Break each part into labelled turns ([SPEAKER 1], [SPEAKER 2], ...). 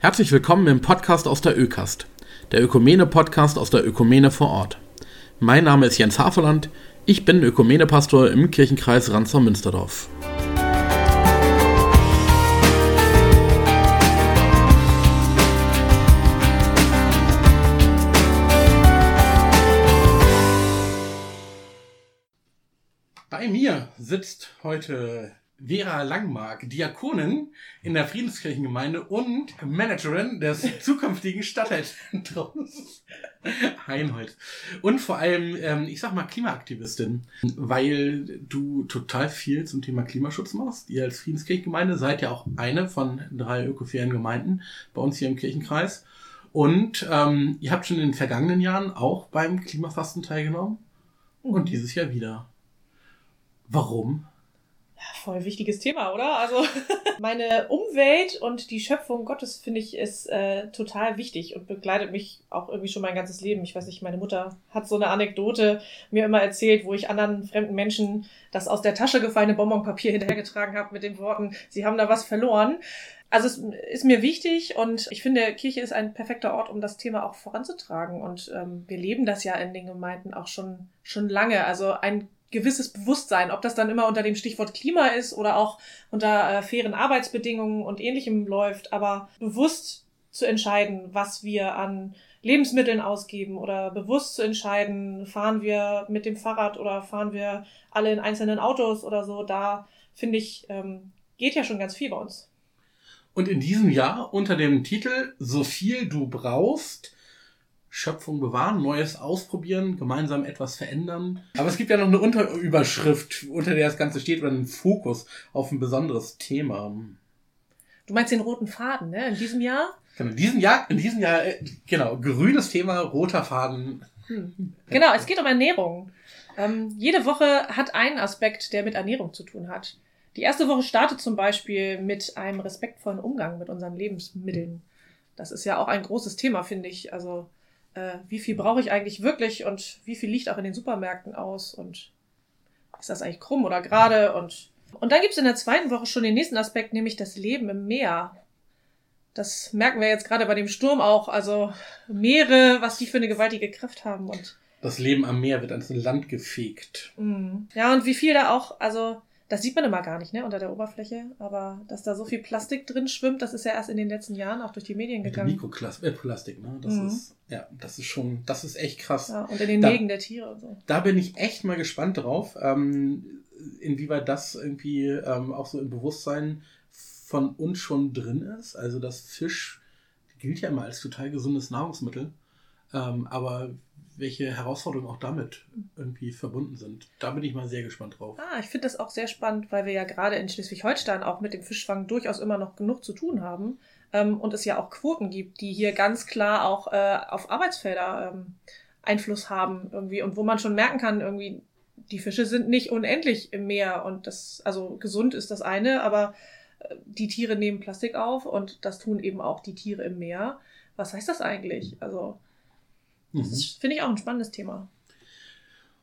[SPEAKER 1] Herzlich willkommen im Podcast aus der Ökast, der Ökumene-Podcast aus der Ökumene vor Ort. Mein Name ist Jens Haferland, ich bin Ökumene-Pastor im Kirchenkreis Ranzer-Münsterdorf. Bei mir sitzt heute Vera Langmark, Diakonin in der Friedenskirchengemeinde und Managerin des zukünftigen Stadtteilzentrums Heinholz. Und vor allem, ähm, ich sag mal, Klimaaktivistin, weil du total viel zum Thema Klimaschutz machst. Ihr als Friedenskirchengemeinde seid ja auch eine von drei ökofairen Gemeinden bei uns hier im Kirchenkreis. Und ähm, ihr habt schon in den vergangenen Jahren auch beim Klimafasten teilgenommen und mhm. dieses Jahr wieder. Warum?
[SPEAKER 2] Voll wichtiges Thema, oder? Also meine Umwelt und die Schöpfung Gottes finde ich ist äh, total wichtig und begleitet mich auch irgendwie schon mein ganzes Leben. Ich weiß nicht, meine Mutter hat so eine Anekdote mir immer erzählt, wo ich anderen fremden Menschen das aus der Tasche gefallene Bonbonpapier hinterhergetragen habe mit den Worten, sie haben da was verloren. Also es ist mir wichtig und ich finde, Kirche ist ein perfekter Ort, um das Thema auch voranzutragen. Und ähm, wir leben das ja in den Gemeinden auch schon, schon lange. Also ein gewisses Bewusstsein, ob das dann immer unter dem Stichwort Klima ist oder auch unter äh, fairen Arbeitsbedingungen und ähnlichem läuft, aber bewusst zu entscheiden, was wir an Lebensmitteln ausgeben oder bewusst zu entscheiden, fahren wir mit dem Fahrrad oder fahren wir alle in einzelnen Autos oder so, da finde ich, ähm, geht ja schon ganz viel bei uns.
[SPEAKER 1] Und in diesem Jahr unter dem Titel So viel du brauchst Schöpfung bewahren, Neues ausprobieren, gemeinsam etwas verändern. Aber es gibt ja noch eine Unterüberschrift, unter der das Ganze steht, oder einen Fokus auf ein besonderes Thema.
[SPEAKER 2] Du meinst den roten Faden, ne? In diesem Jahr?
[SPEAKER 1] Genau, in diesem Jahr, in diesem Jahr, äh, genau, grünes Thema, roter Faden.
[SPEAKER 2] Hm. Genau, es geht um Ernährung. Ähm, jede Woche hat einen Aspekt, der mit Ernährung zu tun hat. Die erste Woche startet zum Beispiel mit einem respektvollen Umgang mit unseren Lebensmitteln. Das ist ja auch ein großes Thema, finde ich. Also äh, wie viel brauche ich eigentlich wirklich und wie viel liegt auch in den Supermärkten aus und ist das eigentlich krumm oder gerade und und dann gibt es in der zweiten Woche schon den nächsten Aspekt, nämlich das Leben im Meer. Das merken wir jetzt gerade bei dem Sturm auch. Also Meere, was die für eine gewaltige Kraft haben und
[SPEAKER 1] das Leben am Meer wird ans Land gefegt.
[SPEAKER 2] Mm. Ja, und wie viel da auch, also das sieht man immer gar nicht, ne, unter der Oberfläche. Aber dass da so viel Plastik drin schwimmt, das ist ja erst in den letzten Jahren auch durch die Medien gegangen.
[SPEAKER 1] Mikroplastik, ne? Das mhm. ist, ja, das ist schon, das ist echt krass. Ja,
[SPEAKER 2] und in den da, Mägen der Tiere und so.
[SPEAKER 1] Da bin ich echt mal gespannt drauf, ähm, inwieweit das irgendwie ähm, auch so im Bewusstsein von uns schon drin ist. Also das Fisch gilt ja immer als total gesundes Nahrungsmittel. Ähm, aber welche Herausforderungen auch damit irgendwie verbunden sind. Da bin ich mal sehr gespannt drauf.
[SPEAKER 2] Ah, ich finde das auch sehr spannend, weil wir ja gerade in Schleswig-Holstein auch mit dem Fischfang durchaus immer noch genug zu tun haben. Ähm, und es ja auch Quoten gibt, die hier ganz klar auch äh, auf Arbeitsfelder ähm, Einfluss haben irgendwie und wo man schon merken kann, irgendwie, die Fische sind nicht unendlich im Meer und das, also gesund ist das eine, aber äh, die Tiere nehmen Plastik auf und das tun eben auch die Tiere im Meer. Was heißt das eigentlich? Also, das mhm. finde ich auch ein spannendes Thema.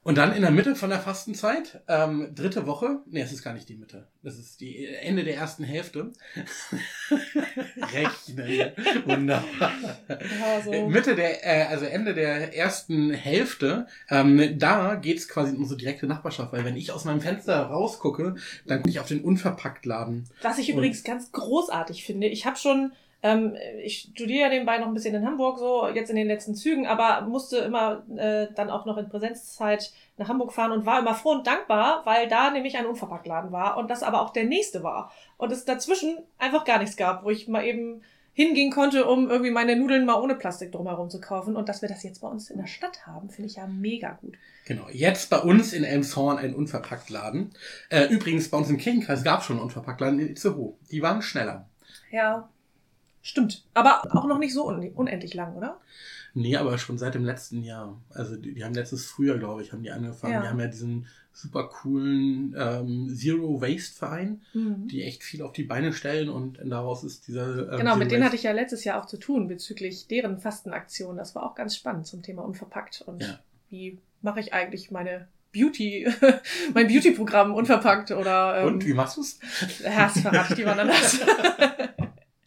[SPEAKER 1] Und dann in der Mitte von der Fastenzeit, ähm, dritte Woche, nee, es ist gar nicht die Mitte, das ist die Ende der ersten Hälfte. Rechnen, wunderbar. Ja, so. Mitte der, äh, also Ende der ersten Hälfte, ähm, da geht's quasi in unsere direkte Nachbarschaft, weil wenn ich aus meinem Fenster rausgucke, dann gucke ich auf den Unverpacktladen.
[SPEAKER 2] Was ich übrigens ganz großartig finde, ich habe schon ähm, ich studiere ja nebenbei noch ein bisschen in Hamburg, so jetzt in den letzten Zügen, aber musste immer äh, dann auch noch in Präsenzzeit nach Hamburg fahren und war immer froh und dankbar, weil da nämlich ein Unverpacktladen war und das aber auch der nächste war. Und es dazwischen einfach gar nichts gab, wo ich mal eben hingehen konnte, um irgendwie meine Nudeln mal ohne Plastik drumherum zu kaufen. Und dass wir das jetzt bei uns in der Stadt haben, finde ich ja mega gut.
[SPEAKER 1] Genau, jetzt bei uns in Elmshorn ein Unverpacktladen. Äh, übrigens, bei uns im Kirchenkreis gab es schon einen Unverpacktladen in Itzehoe. Die waren schneller.
[SPEAKER 2] Ja, Stimmt. Aber auch noch nicht so un unendlich lang, oder?
[SPEAKER 1] Nee, aber schon seit dem letzten Jahr. Also die, die haben letztes Frühjahr, glaube ich, haben die angefangen. Ja. Die haben ja diesen super coolen ähm, Zero Waste Verein, mhm. die echt viel auf die Beine stellen und daraus ist dieser.
[SPEAKER 2] Ähm, genau, mit denen hatte ich ja letztes Jahr auch zu tun bezüglich deren Fastenaktion. Das war auch ganz spannend zum Thema unverpackt und ja. wie mache ich eigentlich meine Beauty, mein Beauty-Programm unverpackt oder.
[SPEAKER 1] Ähm, und wie machst du's?
[SPEAKER 2] Ja, das verrate ich mal anders.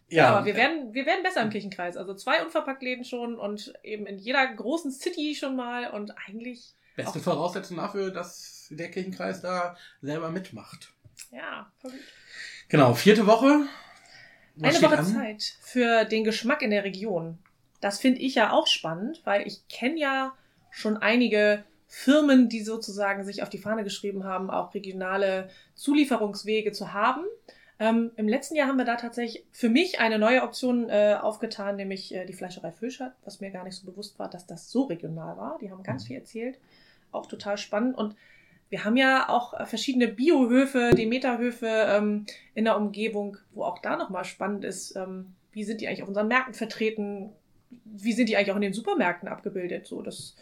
[SPEAKER 2] Ja, aber wir werden, wir werden besser im Kirchenkreis. Also zwei Unverpacktläden schon und eben in jeder großen City schon mal und eigentlich.
[SPEAKER 1] Beste Voraussetzung dafür, dass der Kirchenkreis da selber mitmacht.
[SPEAKER 2] Ja, verrückt.
[SPEAKER 1] Genau, vierte Woche.
[SPEAKER 2] Was Eine Woche an? Zeit für den Geschmack in der Region. Das finde ich ja auch spannend, weil ich kenne ja schon einige Firmen, die sozusagen sich auf die Fahne geschrieben haben, auch regionale Zulieferungswege zu haben. Ähm, Im letzten Jahr haben wir da tatsächlich für mich eine neue Option äh, aufgetan, nämlich äh, die Fleischerei Fischert, was mir gar nicht so bewusst war, dass das so regional war. Die haben ganz mhm. viel erzählt, auch total spannend. Und wir haben ja auch verschiedene Biohöfe, Demeterhöfe ähm, in der Umgebung, wo auch da nochmal spannend ist, ähm, wie sind die eigentlich auf unseren Märkten vertreten, wie sind die eigentlich auch in den Supermärkten abgebildet. So, das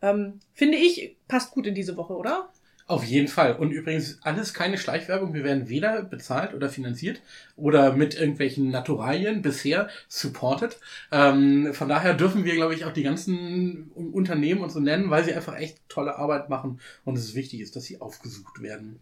[SPEAKER 2] ähm, finde ich passt gut in diese Woche, oder?
[SPEAKER 1] Auf jeden Fall. Und übrigens alles keine Schleichwerbung. Wir werden weder bezahlt oder finanziert oder mit irgendwelchen Naturalien bisher supported. Ähm, von daher dürfen wir, glaube ich, auch die ganzen Unternehmen und so nennen, weil sie einfach echt tolle Arbeit machen und es wichtig ist, dass sie aufgesucht werden.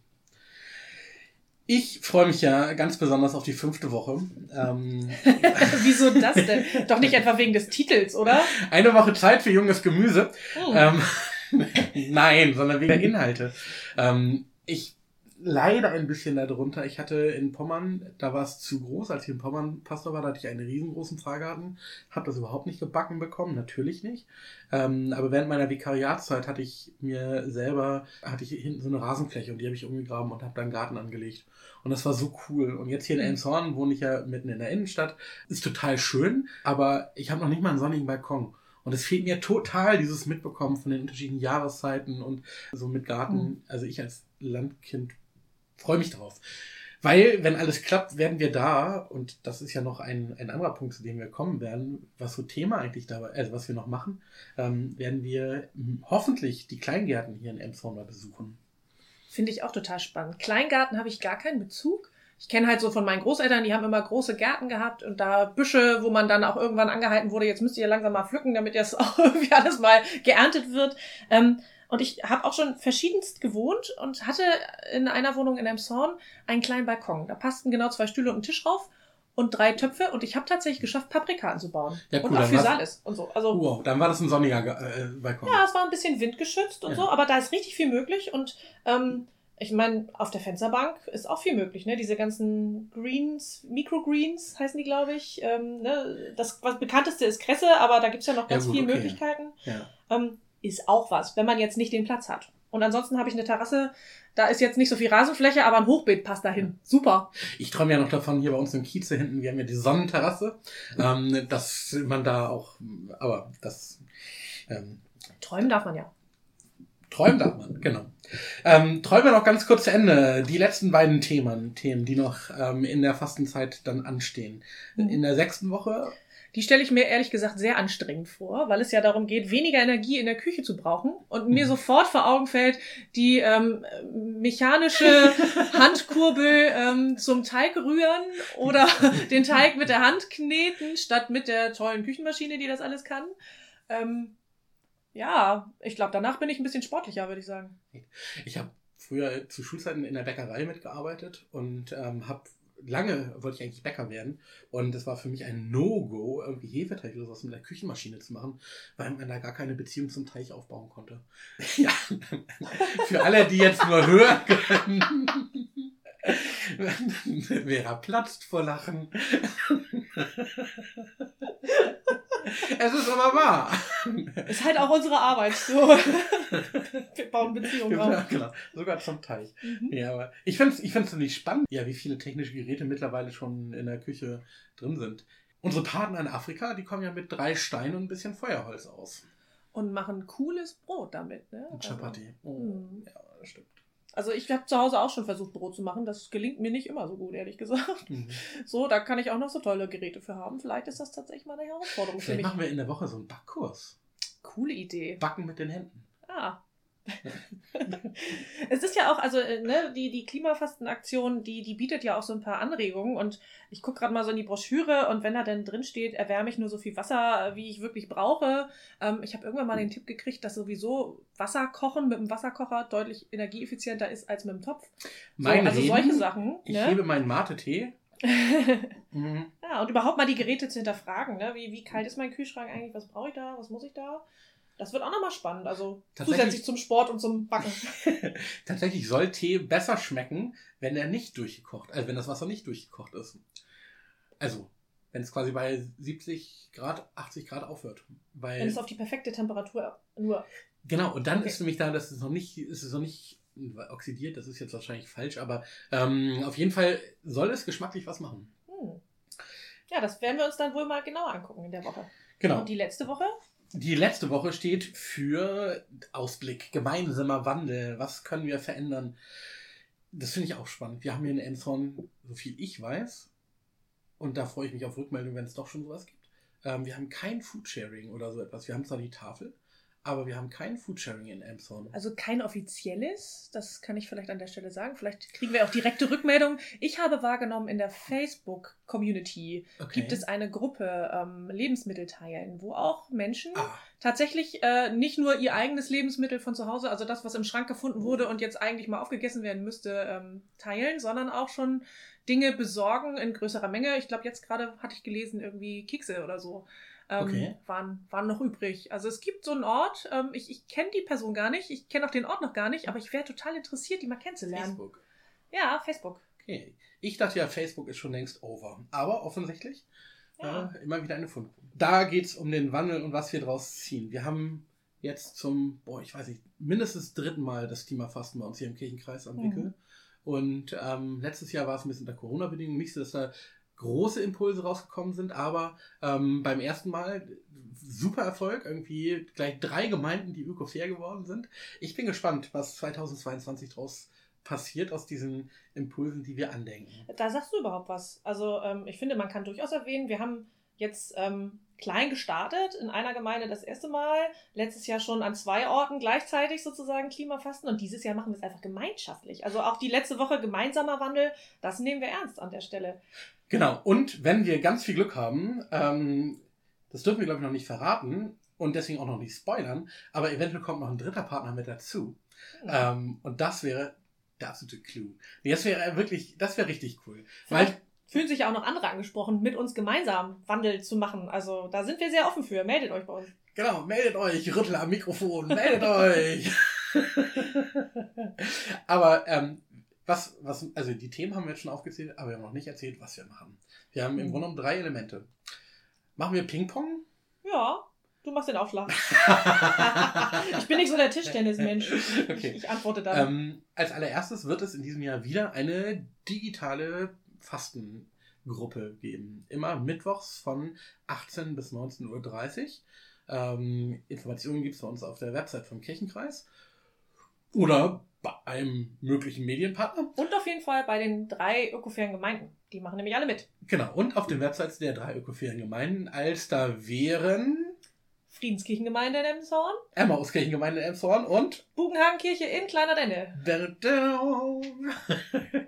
[SPEAKER 1] Ich freue mich ja ganz besonders auf die fünfte Woche. Ähm,
[SPEAKER 2] Wieso das denn? Doch nicht etwa wegen des Titels, oder?
[SPEAKER 1] Eine Woche Zeit für junges Gemüse. Hm. Ähm, Nein, sondern wegen der Inhalte. Ähm, ich leider ein bisschen darunter. Ich hatte in Pommern, da war es zu groß, als ich in Pommern Pastor war, da hatte ich einen riesengroßen Pfarrgarten, habe das überhaupt nicht gebacken bekommen, natürlich nicht. Ähm, aber während meiner Vikariatszeit hatte ich mir selber, hatte ich hinten so eine Rasenfläche und die habe ich umgegraben und habe da einen Garten angelegt. Und das war so cool. Und jetzt hier in mhm. Elmshorn wohne ich ja mitten in der Innenstadt. Ist total schön, aber ich habe noch nicht mal einen sonnigen Balkon. Und es fehlt mir total dieses Mitbekommen von den unterschiedlichen Jahreszeiten und so mit Garten. Mhm. Also ich als Landkind freue mich drauf. Weil, wenn alles klappt, werden wir da, und das ist ja noch ein, ein anderer Punkt, zu dem wir kommen werden, was so Thema eigentlich dabei, also was wir noch machen, ähm, werden wir hoffentlich die Kleingärten hier in Emshorn mal besuchen.
[SPEAKER 2] Finde ich auch total spannend. Kleingarten habe ich gar keinen Bezug. Ich kenne halt so von meinen Großeltern, die haben immer große Gärten gehabt und da Büsche, wo man dann auch irgendwann angehalten wurde, jetzt müsst ihr langsam mal pflücken, damit jetzt auch irgendwie alles mal geerntet wird. Ähm, und ich habe auch schon verschiedenst gewohnt und hatte in einer Wohnung in Emshorn einen kleinen Balkon. Da passten genau zwei Stühle und ein Tisch drauf und drei Töpfe und ich habe tatsächlich geschafft, Paprika anzubauen. Ja, cool, und auch Physalis und so. Also,
[SPEAKER 1] wow, dann war das ein sonniger äh, Balkon.
[SPEAKER 2] Ja, es war ein bisschen windgeschützt und ja. so, aber da ist richtig viel möglich und ähm, ich meine, auf der Fensterbank ist auch viel möglich, ne? Diese ganzen Greens, Microgreens heißen die, glaube ich. Ähm, ne? Das was bekannteste ist Kresse, aber da gibt's ja noch ganz ja, viele okay. Möglichkeiten. Ja. Ähm, ist auch was, wenn man jetzt nicht den Platz hat. Und ansonsten habe ich eine Terrasse, da ist jetzt nicht so viel Rasenfläche, aber ein Hochbeet passt dahin. Super.
[SPEAKER 1] Ich träume ja noch davon, hier bei uns im Kieze hinten, wir haben ja die Sonnenterrasse, ähm, dass man da auch, aber das.
[SPEAKER 2] Ähm, Träumen darf man ja.
[SPEAKER 1] Träumen darf man, genau. Ähm, träumen wir noch ganz kurz zu Ende. Die letzten beiden Themen, Themen, die noch ähm, in der Fastenzeit dann anstehen. Mhm. In der sechsten Woche.
[SPEAKER 2] Die stelle ich mir ehrlich gesagt sehr anstrengend vor, weil es ja darum geht, weniger Energie in der Küche zu brauchen. Und mir mhm. sofort vor Augen fällt die ähm, mechanische Handkurbel ähm, zum Teig rühren oder den Teig mit der Hand kneten, statt mit der tollen Küchenmaschine, die das alles kann. Ähm, ja, ich glaube, danach bin ich ein bisschen sportlicher, würde ich sagen.
[SPEAKER 1] Ich habe früher zu Schulzeiten in der Bäckerei mitgearbeitet und ähm, habe lange wollte ich eigentlich Bäcker werden und es war für mich ein No-Go, irgendwie Hefeteig oder was mit der Küchenmaschine zu machen, weil man da gar keine Beziehung zum Teich aufbauen konnte. ja, für alle, die jetzt nur hören können. Vera platzt vor Lachen. Es ist aber wahr.
[SPEAKER 2] Ist halt auch unsere Arbeit. So. Wir bauen Beziehungen auf. Ja,
[SPEAKER 1] genau. Sogar zum Teich. Mhm. Ja, aber ich finde es ich find's ziemlich spannend, ja, wie viele technische Geräte mittlerweile schon in der Küche drin sind. Unsere Partner in Afrika, die kommen ja mit drei Steinen und ein bisschen Feuerholz aus.
[SPEAKER 2] Und machen cooles Brot damit, ne?
[SPEAKER 1] Chapati. Also, oh, mhm. Ja,
[SPEAKER 2] das stimmt. Also ich habe zu Hause auch schon versucht, Brot zu machen. Das gelingt mir nicht immer so gut, ehrlich gesagt. Mhm. So, da kann ich auch noch so tolle Geräte für haben. Vielleicht ist das tatsächlich mal eine Herausforderung
[SPEAKER 1] Vielleicht für mich. machen wir in der Woche so einen Backkurs.
[SPEAKER 2] Coole Idee.
[SPEAKER 1] Backen mit den Händen.
[SPEAKER 2] Ah, es ist ja auch, also äh, ne, die, die Klimafastenaktion, die, die bietet ja auch so ein paar Anregungen und ich gucke gerade mal so in die Broschüre und wenn da denn drin steht, erwärme ich nur so viel Wasser, wie ich wirklich brauche. Ähm, ich habe irgendwann mal den Tipp gekriegt, dass sowieso Wasser kochen mit dem Wasserkocher deutlich energieeffizienter ist als mit dem Topf.
[SPEAKER 1] Mein so, also Reden, solche Sachen. Ich ne? hebe meinen Mate-Tee.
[SPEAKER 2] mhm. Ja, und überhaupt mal die Geräte zu hinterfragen. Ne? Wie, wie kalt ist mein Kühlschrank eigentlich? Was brauche ich da? Was muss ich da? Das wird auch nochmal spannend. Also zusätzlich zum Sport und zum Backen.
[SPEAKER 1] Tatsächlich soll Tee besser schmecken, wenn er nicht durchgekocht, also wenn das Wasser nicht durchgekocht ist. Also, wenn es quasi bei 70 Grad, 80 Grad aufhört. Weil,
[SPEAKER 2] wenn es auf die perfekte Temperatur nur.
[SPEAKER 1] Genau, und dann okay. ist nämlich da, dass es noch nicht, ist es noch nicht oxidiert, das ist jetzt wahrscheinlich falsch, aber ähm, auf jeden Fall soll es geschmacklich was machen. Hm.
[SPEAKER 2] Ja, das werden wir uns dann wohl mal genauer angucken in der Woche.
[SPEAKER 1] Genau.
[SPEAKER 2] Und die letzte Woche?
[SPEAKER 1] Die letzte Woche steht für Ausblick, gemeinsamer Wandel. Was können wir verändern? Das finde ich auch spannend. Wir haben hier in Emshorn, so viel ich weiß, und da freue ich mich auf Rückmeldung, wenn es doch schon sowas gibt. Ähm, wir haben kein Foodsharing oder so etwas. Wir haben zwar die Tafel, aber wir haben kein Foodsharing in Elmshorn.
[SPEAKER 2] Also kein offizielles, das kann ich vielleicht an der Stelle sagen. Vielleicht kriegen wir auch direkte Rückmeldungen. Ich habe wahrgenommen, in der Facebook-Community okay. gibt es eine Gruppe ähm, Lebensmittel teilen, wo auch Menschen ah. tatsächlich äh, nicht nur ihr eigenes Lebensmittel von zu Hause, also das, was im Schrank gefunden wurde und jetzt eigentlich mal aufgegessen werden müsste, ähm, teilen, sondern auch schon Dinge besorgen in größerer Menge. Ich glaube, jetzt gerade hatte ich gelesen, irgendwie Kekse oder so ähm, okay. waren, waren noch übrig. Also es gibt so einen Ort, ähm, ich, ich kenne die Person gar nicht, ich kenne auch den Ort noch gar nicht, aber ich wäre total interessiert, die mal kennenzulernen. Facebook. Ja, Facebook.
[SPEAKER 1] Okay. Ich dachte ja, Facebook ist schon längst over. Aber offensichtlich ja. äh, immer wieder eine Fundgrube. Da geht es um den Wandel und was wir draus ziehen. Wir haben jetzt zum, boah, ich weiß nicht, mindestens dritten Mal das Klimafasten bei uns hier im Kirchenkreis am Wickel. Mhm. Und ähm, letztes Jahr war es ein bisschen unter Corona-Bedingungen nicht so, dass da große Impulse rausgekommen sind, aber ähm, beim ersten Mal super Erfolg, irgendwie gleich drei Gemeinden, die ökofair geworden sind. Ich bin gespannt, was 2022 draus passiert aus diesen Impulsen, die wir andenken.
[SPEAKER 2] Da sagst du überhaupt was. Also ähm, ich finde, man kann durchaus erwähnen, wir haben jetzt ähm, klein gestartet, in einer Gemeinde das erste Mal, letztes Jahr schon an zwei Orten gleichzeitig sozusagen Klimafasten und dieses Jahr machen wir es einfach gemeinschaftlich. Also auch die letzte Woche gemeinsamer Wandel, das nehmen wir ernst an der Stelle.
[SPEAKER 1] Genau, und wenn wir ganz viel Glück haben, ähm, das dürfen wir glaube ich noch nicht verraten und deswegen auch noch nicht spoilern, aber eventuell kommt noch ein dritter Partner mit dazu. Ja. Ähm, und das wäre der absolute Clou. Nee, das wäre wirklich, das wäre richtig cool.
[SPEAKER 2] Vielleicht weil fühlen sich ja auch noch andere angesprochen, mit uns gemeinsam Wandel zu machen. Also da sind wir sehr offen für. Meldet euch bei uns.
[SPEAKER 1] Genau, meldet euch, Rüttel am Mikrofon, meldet euch. Aber ähm, was, was, also die Themen haben wir jetzt schon aufgezählt, aber wir haben noch nicht erzählt, was wir machen. Wir haben im mhm. Grunde genommen drei Elemente. Machen wir Ping-Pong?
[SPEAKER 2] Ja, du machst den Aufschlag. ich bin nicht so der Tischtennismensch. Okay. Ich, ich antworte da.
[SPEAKER 1] Ähm, als allererstes wird es in diesem Jahr wieder eine digitale Fastengruppe geben. Immer mittwochs von 18 bis 19.30 Uhr. Ähm, Informationen gibt es bei uns auf der Website vom Kirchenkreis. Oder bei einem möglichen Medienpartner.
[SPEAKER 2] Und auf jeden Fall bei den drei ökofairen Gemeinden. Die machen nämlich alle mit.
[SPEAKER 1] Genau. Und auf den Websites der drei ökofairen Gemeinden, als da wären
[SPEAKER 2] Friedenskirchengemeinde in Emshorn.
[SPEAKER 1] Emmauskirchengemeinde in Emshorn und
[SPEAKER 2] Bugenhagenkirche in Kleiner Denne.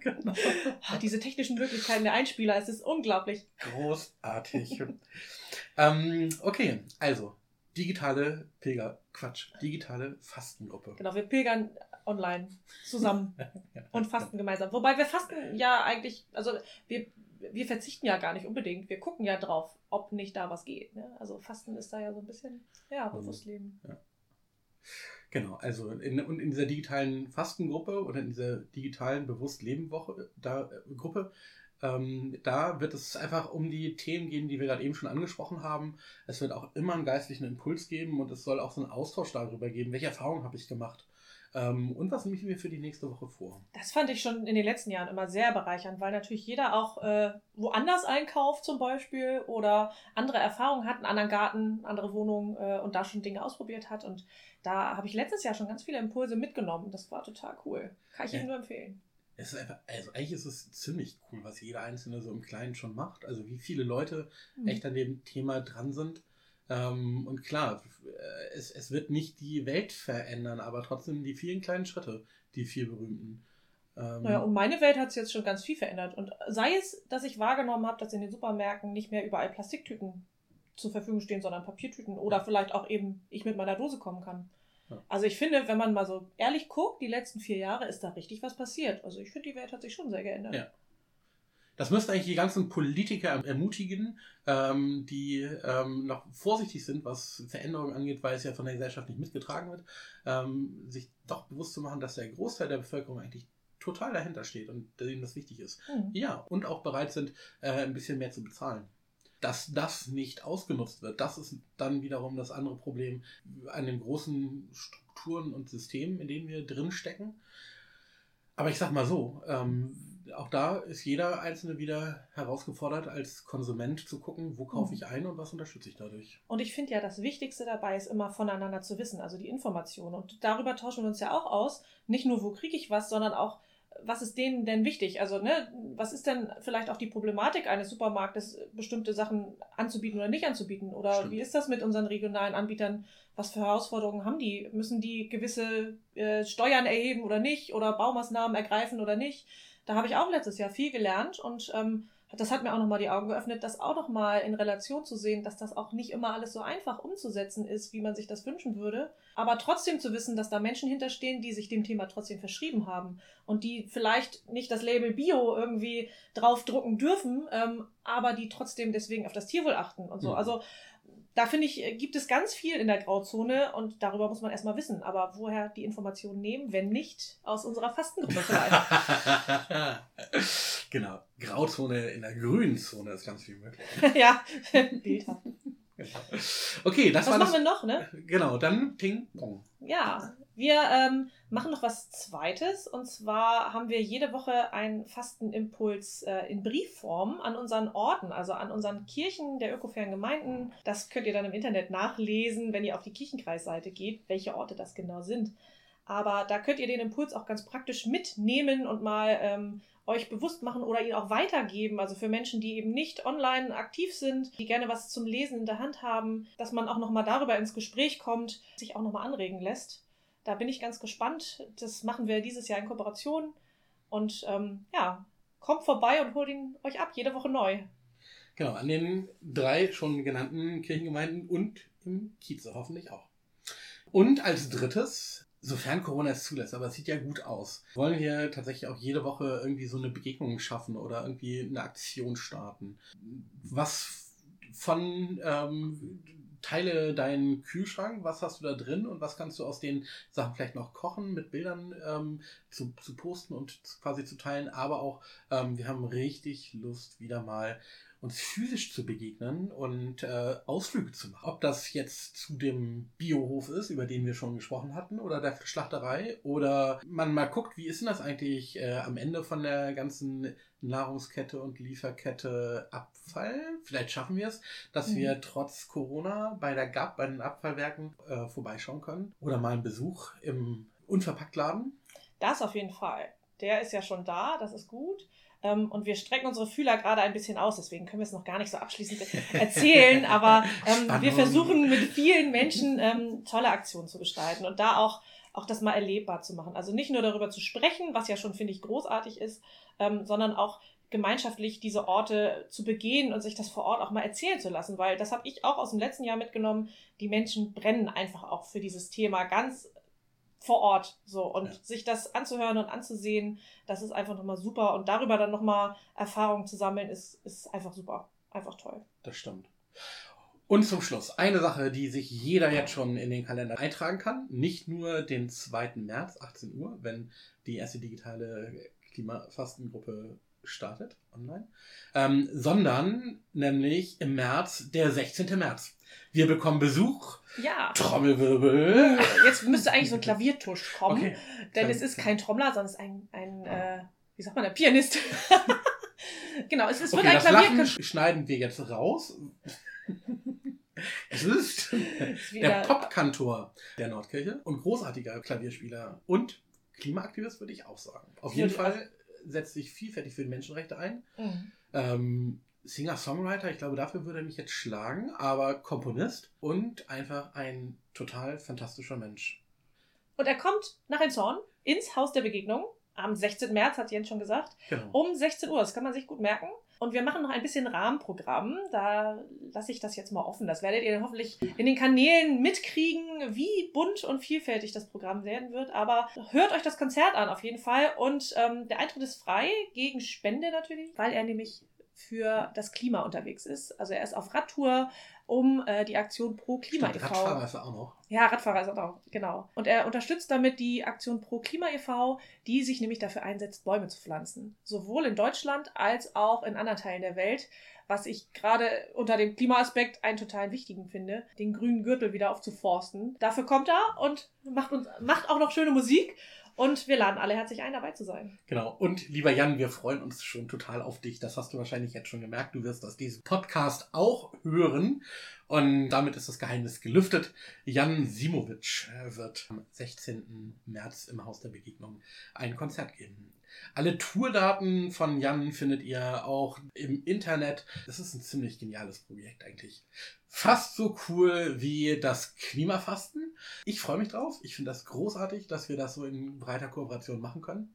[SPEAKER 2] genau. oh, diese technischen Möglichkeiten der Einspieler, es ist unglaublich.
[SPEAKER 1] Großartig. ähm, okay, also digitale Pilger, Quatsch, digitale Fastengruppe.
[SPEAKER 2] Genau, wir pilgern online zusammen und fasten gemeinsam. Wobei wir fasten ja eigentlich, also wir, wir verzichten ja gar nicht unbedingt. Wir gucken ja drauf, ob nicht da was geht. Ne? Also Fasten ist da ja so ein bisschen, ja, mhm. bewusst leben. Ja.
[SPEAKER 1] Genau, also in, und in dieser digitalen Fastengruppe oder in dieser digitalen Bewusst-Leben-Woche, da, äh, Gruppe, ähm, da wird es einfach um die Themen gehen, die wir gerade eben schon angesprochen haben. Es wird auch immer einen geistlichen Impuls geben und es soll auch so einen Austausch darüber geben, welche Erfahrungen habe ich gemacht. Ähm, und was nehme ich mir für die nächste Woche vor?
[SPEAKER 2] Das fand ich schon in den letzten Jahren immer sehr bereichernd, weil natürlich jeder auch äh, woanders einkauft zum Beispiel oder andere Erfahrungen hat, einen anderen Garten, andere Wohnungen äh, und da schon Dinge ausprobiert hat. Und da habe ich letztes Jahr schon ganz viele Impulse mitgenommen. Das war total cool. Kann ich ja. Ihnen nur empfehlen.
[SPEAKER 1] Es ist einfach, also eigentlich ist es ziemlich cool, was jeder Einzelne so im Kleinen schon macht. Also wie viele Leute mhm. echt an dem Thema dran sind. Ähm, und klar, äh, es, es wird nicht die Welt verändern, aber trotzdem die vielen kleinen Schritte, die vier berühmten.
[SPEAKER 2] Ähm, naja, und meine Welt hat sich jetzt schon ganz viel verändert. Und sei es, dass ich wahrgenommen habe, dass in den Supermärkten nicht mehr überall Plastiktüten zur Verfügung stehen, sondern Papiertüten. Oder vielleicht auch eben ich mit meiner Dose kommen kann. Ja. Also ich finde, wenn man mal so ehrlich guckt, die letzten vier Jahre ist da richtig was passiert. Also ich finde, die Welt hat sich schon sehr geändert.
[SPEAKER 1] Ja. Das müsste eigentlich die ganzen Politiker ermutigen, ähm, die ähm, noch vorsichtig sind, was Veränderungen angeht, weil es ja von der Gesellschaft nicht mitgetragen wird, ähm, sich doch bewusst zu machen, dass der Großteil der Bevölkerung eigentlich total dahinter steht und denen das wichtig ist. Mhm. Ja, und auch bereit sind, äh, ein bisschen mehr zu bezahlen. Dass das nicht ausgenutzt wird, das ist dann wiederum das andere Problem an den großen Strukturen und Systemen, in denen wir drinstecken. Aber ich sag mal so, ähm, auch da ist jeder Einzelne wieder herausgefordert, als Konsument zu gucken, wo kaufe ich ein und was unterstütze ich dadurch.
[SPEAKER 2] Und ich finde ja, das Wichtigste dabei ist immer voneinander zu wissen, also die Information. Und darüber tauschen wir uns ja auch aus. Nicht nur, wo kriege ich was, sondern auch, was ist denen denn wichtig? Also, ne, was ist denn vielleicht auch die Problematik eines Supermarktes, bestimmte Sachen anzubieten oder nicht anzubieten? Oder Stimmt. wie ist das mit unseren regionalen Anbietern? Was für Herausforderungen haben die? Müssen die gewisse äh, Steuern erheben oder nicht? Oder Baumaßnahmen ergreifen oder nicht? Da habe ich auch letztes Jahr viel gelernt und ähm, das hat mir auch nochmal die Augen geöffnet, das auch nochmal in Relation zu sehen, dass das auch nicht immer alles so einfach umzusetzen ist, wie man sich das wünschen würde. Aber trotzdem zu wissen, dass da Menschen hinterstehen, die sich dem Thema trotzdem verschrieben haben und die vielleicht nicht das Label Bio irgendwie draufdrucken dürfen, ähm, aber die trotzdem deswegen auf das Tierwohl achten und so. Mhm. Also da finde ich, äh, gibt es ganz viel in der Grauzone und darüber muss man erstmal wissen. Aber woher die Informationen nehmen, wenn nicht aus unserer Fastengruppe
[SPEAKER 1] vielleicht? genau. Grauzone in der grünen Zone ist ganz viel möglich.
[SPEAKER 2] ja, bildhaft.
[SPEAKER 1] Okay, das
[SPEAKER 2] was
[SPEAKER 1] war
[SPEAKER 2] machen das, wir noch, ne?
[SPEAKER 1] Genau, dann Ping Pong.
[SPEAKER 2] Ja, wir ähm, machen noch was Zweites. Und zwar haben wir jede Woche einen Fastenimpuls äh, in Briefform an unseren Orten, also an unseren Kirchen der ökofairen Gemeinden. Das könnt ihr dann im Internet nachlesen, wenn ihr auf die Kirchenkreisseite geht, welche Orte das genau sind. Aber da könnt ihr den Impuls auch ganz praktisch mitnehmen und mal ähm, euch bewusst machen oder ihn auch weitergeben. Also für Menschen, die eben nicht online aktiv sind, die gerne was zum Lesen in der Hand haben, dass man auch nochmal darüber ins Gespräch kommt, sich auch nochmal anregen lässt. Da bin ich ganz gespannt. Das machen wir dieses Jahr in Kooperation. Und ähm, ja, kommt vorbei und holt ihn euch ab, jede Woche neu.
[SPEAKER 1] Genau, an den drei schon genannten Kirchengemeinden und im Kieze hoffentlich auch. Und als drittes Sofern Corona es zulässt, aber es sieht ja gut aus. Wollen wir tatsächlich auch jede Woche irgendwie so eine Begegnung schaffen oder irgendwie eine Aktion starten? Was von ähm, teile deinen Kühlschrank, was hast du da drin und was kannst du aus den Sachen vielleicht noch kochen, mit Bildern ähm, zu, zu posten und quasi zu teilen, aber auch ähm, wir haben richtig Lust wieder mal uns physisch zu begegnen und äh, Ausflüge zu machen. Ob das jetzt zu dem Biohof ist, über den wir schon gesprochen hatten, oder der Schlachterei, oder man mal guckt, wie ist denn das eigentlich äh, am Ende von der ganzen Nahrungskette und Lieferkette Abfall? Vielleicht schaffen wir es, dass mhm. wir trotz Corona bei der GAP, bei den Abfallwerken, äh, vorbeischauen können. Oder mal einen Besuch im Unverpacktladen.
[SPEAKER 2] Das auf jeden Fall. Der ist ja schon da, das ist gut. Ähm, und wir strecken unsere Fühler gerade ein bisschen aus, deswegen können wir es noch gar nicht so abschließend erzählen. aber ähm, wir versuchen mit vielen Menschen ähm, tolle Aktionen zu gestalten und da auch, auch das mal erlebbar zu machen. Also nicht nur darüber zu sprechen, was ja schon, finde ich, großartig ist, ähm, sondern auch gemeinschaftlich diese Orte zu begehen und sich das vor Ort auch mal erzählen zu lassen, weil das habe ich auch aus dem letzten Jahr mitgenommen. Die Menschen brennen einfach auch für dieses Thema ganz vor Ort so und ja. sich das anzuhören und anzusehen, das ist einfach nochmal super und darüber dann nochmal Erfahrungen zu sammeln, ist, ist einfach super. Einfach toll.
[SPEAKER 1] Das stimmt. Und zum Schluss eine Sache, die sich jeder jetzt schon in den Kalender eintragen kann. Nicht nur den 2. März, 18 Uhr, wenn die erste digitale Klimafastengruppe startet online, ähm, sondern nämlich im März, der 16. März. Wir bekommen Besuch.
[SPEAKER 2] Ja.
[SPEAKER 1] Trommelwirbel.
[SPEAKER 2] Uh, jetzt müsste eigentlich so ein Klaviertusch kommen. Okay. Denn es ist kein Trommler, sondern es ist ein, ein äh, wie sagt man, ein Pianist. genau, es, es
[SPEAKER 1] okay,
[SPEAKER 2] wird
[SPEAKER 1] ein Klavier. schneiden wir jetzt raus. Es ist, ist der Popkantor der Nordkirche und großartiger Klavierspieler und Klimaaktivist, würde ich auch sagen. Auf jeden Fall setzt sich vielfältig für die Menschenrechte ein. Mhm. Ähm, Singer-Songwriter, ich glaube, dafür würde er mich jetzt schlagen, aber Komponist und einfach ein total fantastischer Mensch.
[SPEAKER 2] Und er kommt nach Elmshorn ins Haus der Begegnung am 16. März, hat Jens schon gesagt, genau. um 16 Uhr. Das kann man sich gut merken. Und wir machen noch ein bisschen Rahmenprogramm. Da lasse ich das jetzt mal offen. Das werdet ihr dann hoffentlich in den Kanälen mitkriegen, wie bunt und vielfältig das Programm werden wird. Aber hört euch das Konzert an auf jeden Fall. Und ähm, der Eintritt ist frei, gegen Spende natürlich, weil er nämlich für das Klima unterwegs ist. Also er ist auf Radtour um äh, die Aktion Pro Klima e.V.
[SPEAKER 1] Radfahrer ist er auch noch.
[SPEAKER 2] Ja, Radfahrer ist er auch, genau. Und er unterstützt damit die Aktion Pro Klima e.V., die sich nämlich dafür einsetzt, Bäume zu pflanzen. Sowohl in Deutschland als auch in anderen Teilen der Welt. Was ich gerade unter dem Klimaaspekt einen total wichtigen finde, den grünen Gürtel wieder aufzuforsten. Dafür kommt er und macht, uns, macht auch noch schöne Musik. Und wir laden alle herzlich ein, dabei zu sein.
[SPEAKER 1] Genau. Und lieber Jan, wir freuen uns schon total auf dich. Das hast du wahrscheinlich jetzt schon gemerkt. Du wirst aus diesem Podcast auch hören. Und damit ist das Geheimnis gelüftet. Jan Simovic wird am 16. März im Haus der Begegnung ein Konzert geben. Alle Tourdaten von Jan findet ihr auch im Internet. Das ist ein ziemlich geniales Projekt eigentlich. Fast so cool wie das Klimafasten. Ich freue mich drauf. Ich finde das großartig, dass wir das so in breiter Kooperation machen können.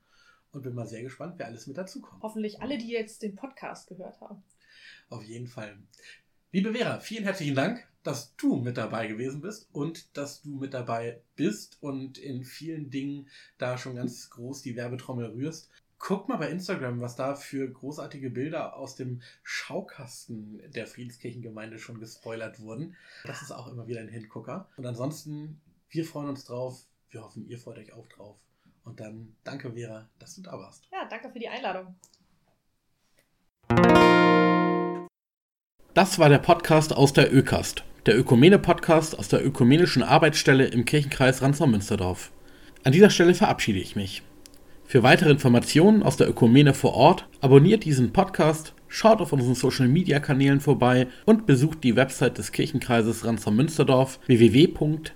[SPEAKER 1] Und bin mal sehr gespannt, wer alles mit dazukommt.
[SPEAKER 2] Hoffentlich alle, die jetzt den Podcast gehört haben.
[SPEAKER 1] Auf jeden Fall. Liebe Vera, vielen herzlichen Dank, dass du mit dabei gewesen bist und dass du mit dabei bist und in vielen Dingen da schon ganz groß die Werbetrommel rührst. Guckt mal bei Instagram, was da für großartige Bilder aus dem Schaukasten der Friedenskirchengemeinde schon gespoilert wurden. Das ist auch immer wieder ein Hingucker. Und ansonsten, wir freuen uns drauf. Wir hoffen, ihr freut euch auch drauf. Und dann danke, Vera, dass du da warst.
[SPEAKER 2] Ja, danke für die Einladung.
[SPEAKER 1] Das war der Podcast aus der ÖCAST, der Ökumene-Podcast aus der Ökumenischen Arbeitsstelle im Kirchenkreis Ransau-Münsterdorf. An dieser Stelle verabschiede ich mich. Für weitere Informationen aus der Ökumene vor Ort abonniert diesen Podcast, schaut auf unseren Social-Media-Kanälen vorbei und besucht die Website des Kirchenkreises Ransau-Münsterdorf www.kk-rm.de.